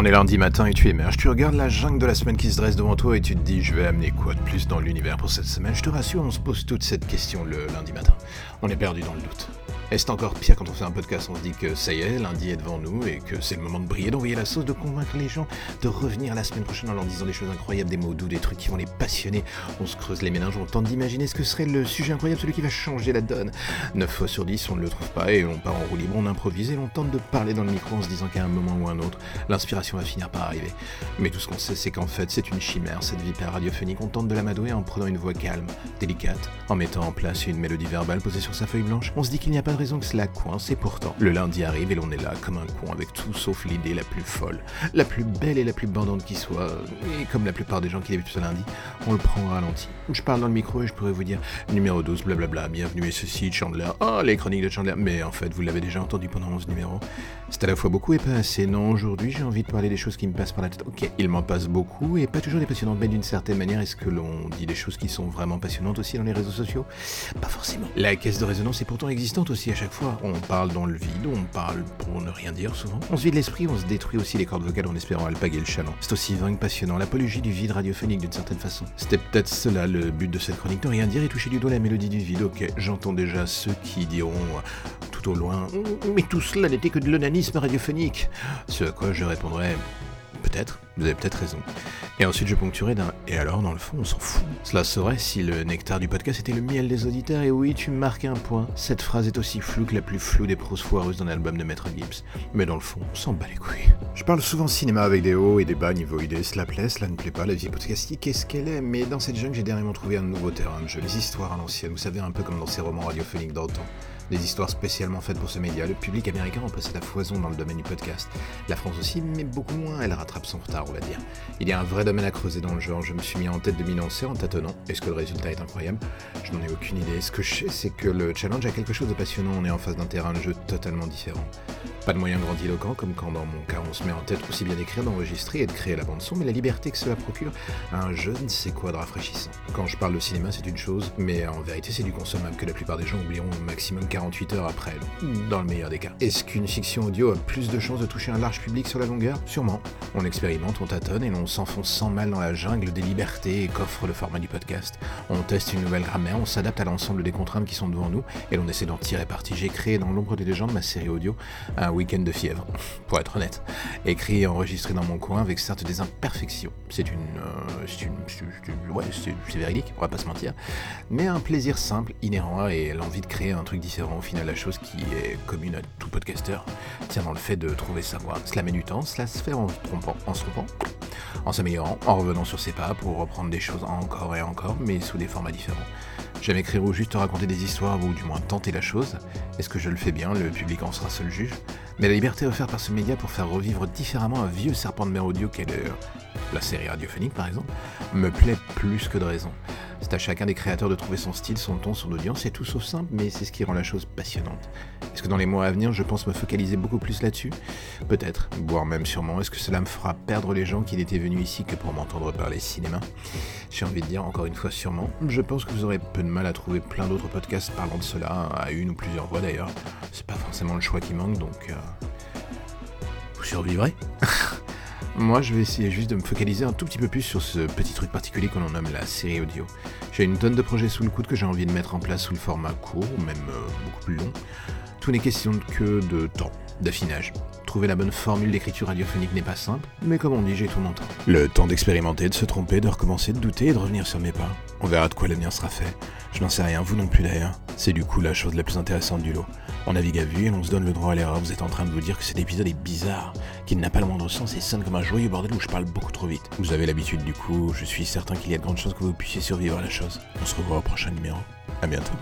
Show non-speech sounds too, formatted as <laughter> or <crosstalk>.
On est lundi matin et tu émerges, tu regardes la jungle de la semaine qui se dresse devant toi et tu te dis je vais amener quoi de plus dans l'univers pour cette semaine? Je te rassure, on se pose toute cette question le lundi matin. On est perdu dans le doute. Et c'est encore pire quand on fait un podcast, on se dit que ça y est, lundi est devant nous et que c'est le moment de briller, d'envoyer la sauce, de convaincre les gens de revenir la semaine prochaine en leur disant des choses incroyables, des mots doux, des trucs qui vont les passionner. On se creuse les méninges, on tente d'imaginer ce que serait le sujet incroyable, celui qui va changer la donne. 9 fois sur 10, on ne le trouve pas et on part en roue libre, on improvise et on tente de parler dans le micro en se disant qu'à un moment ou un autre, l'inspiration va finir par arriver. Mais tout ce qu'on sait, c'est qu'en fait, c'est une chimère, cette vipère radiophonique. On tente de l'amadouer en prenant une voix calme, délicate, en mettant en place une mélodie verbale posée sur sa feuille blanche. On se dit qu'il n'y a pas raison que cela coince c'est pourtant, le lundi arrive et l'on est là comme un con avec tout sauf l'idée la plus folle, la plus belle et la plus bandante qui soit. Et comme la plupart des gens qui débutent ce lundi, on le prend au ralenti. Je parle dans le micro et je pourrais vous dire numéro 12, blablabla, bienvenue et ceci, Chandler, oh les chroniques de Chandler. Mais en fait, vous l'avez déjà entendu pendant 11 numéros. C'est à la fois beaucoup et pas assez. Non, aujourd'hui, j'ai envie de parler des choses qui me passent par la tête. Ok, il m'en passe beaucoup et pas toujours des passionnantes, mais d'une certaine manière, est-ce que l'on dit des choses qui sont vraiment passionnantes aussi dans les réseaux sociaux? Pas forcément. La caisse de résonance est pourtant existante aussi à chaque fois. On parle dans le vide, on parle pour ne rien dire souvent. On se vide l'esprit, on se détruit aussi les cordes vocales en espérant alpaguer le chaland. C'est aussi vague passionnant, l'apologie du vide radiophonique d'une certaine façon. C'était peut-être cela le but de cette chronique, ne rien dire et toucher du doigt la mélodie du vide. Ok, j'entends déjà ceux qui diront tout au loin, mais tout cela n'était que de l'onanisme radiophonique. Ce à quoi je répondrai Peut-être, vous avez peut-être raison. Et ensuite je ponctuerai d'un Et alors dans le fond on s'en fout. Cela serait si le nectar du podcast était le miel des auditeurs et oui tu marques un point. Cette phrase est aussi floue que la plus floue des proses foireuses d'un album de Maître Gibbs. Mais dans le fond on s'en bat les couilles. Je parle souvent cinéma avec des hauts et des bas niveau idée. Cela plaît, cela ne plaît pas, la vie podcastique est ce qu'elle est. Mais dans cette jungle j'ai dernièrement trouvé un nouveau terrain de jeu. Les histoires à l'ancienne, vous savez un peu comme dans ces romans radiophoniques d'antan des histoires spécialement faites pour ce média. Le public américain possède la foison dans le domaine du podcast. La France aussi, mais beaucoup moins, elle rattrape son retard, on va dire. Il y a un vrai domaine à creuser dans le genre, je me suis mis en tête de m'y lancer en tâtonnant. Est-ce que le résultat est incroyable? Je n'en ai aucune idée. Ce que je sais, c'est que le challenge a quelque chose de passionnant, on est en face d'un terrain de jeu totalement différent. Pas de moyens grandiloquents, comme quand dans mon cas on se met en tête aussi bien d'écrire, d'enregistrer et de créer la bande-son, mais la liberté que cela procure à un je ne sais quoi de rafraîchissant? Quand je parle de cinéma, c'est une chose, mais en vérité, c'est du consommable que la plupart des gens oublieront au maximum 48 heures après, dans le meilleur des cas. Est-ce qu'une fiction audio a plus de chances de toucher un large public sur la longueur? Sûrement. On expérimente, on tâtonne et l'on s'enfonce sans mal dans la jungle des libertés qu'offre le format du podcast. On teste une nouvelle grammaire, on s'adapte à l'ensemble des contraintes qui sont devant nous et l'on essaie d'en tirer parti. J'ai créé dans l'ombre des légendes ma série audio un week-end de fièvre, <laughs> pour être honnête. Écrit et enregistré dans mon coin avec certes des imperfections. C'est une. Euh, c'est une. ouais, c'est véridique, on va pas se mentir. Mais un plaisir simple, inhérent et l'envie de créer un truc différent. Au final, la chose qui est commune à tout podcasteur tient dans le fait de trouver sa voix. Cela met du temps, cela se fait en se trompant, en se en s'améliorant, en revenant sur ses pas pour reprendre des choses encore et encore, mais sous des formats différents. J'aime écrire ou juste raconter des histoires ou du moins tenter la chose. Est-ce que je le fais bien? Le public en sera seul juge. Mais la liberté offerte par ce média pour faire revivre différemment un vieux serpent de mer audio qu'est la série radiophonique par exemple, me plaît plus que de raison. C'est à chacun des créateurs de trouver son style, son ton, son audience, c'est tout sauf simple, mais c'est ce qui rend la chose passionnante. Est-ce que dans les mois à venir, je pense me focaliser beaucoup plus là-dessus? Peut-être, voire même sûrement. Est-ce que cela me fera perdre les gens qui n'étaient venus ici que pour m'entendre parler cinéma? J'ai envie de dire encore une fois sûrement. Je pense que vous aurez peu de mal à trouver plein d'autres podcasts parlant de cela, à une ou plusieurs voix d'ailleurs. C'est pas forcément le choix qui manque, donc... Euh, vous survivrez <laughs> Moi, je vais essayer juste de me focaliser un tout petit peu plus sur ce petit truc particulier qu'on nomme la série audio. J'ai une tonne de projets sous le coude que j'ai envie de mettre en place sous le format court, ou même euh, beaucoup plus long. Tout n'est question que de temps, d'affinage. Trouver la bonne formule d'écriture radiophonique n'est pas simple, mais comme on dit, j'ai tout mon temps. Le temps d'expérimenter, de se tromper, de recommencer, de douter et de revenir sur mes pas. On verra de quoi l'avenir sera fait. Je n'en sais rien, vous non plus d'ailleurs. C'est du coup la chose la plus intéressante du lot. On navigue à vue et l'on se donne le droit à l'erreur. Vous êtes en train de vous dire que cet épisode est bizarre, qu'il n'a pas le moindre sens et sonne comme un joyeux bordel où je parle beaucoup trop vite. Vous avez l'habitude du coup, je suis certain qu'il y a de grandes chances que vous puissiez survivre à la chose. On se revoit au prochain numéro. À bientôt.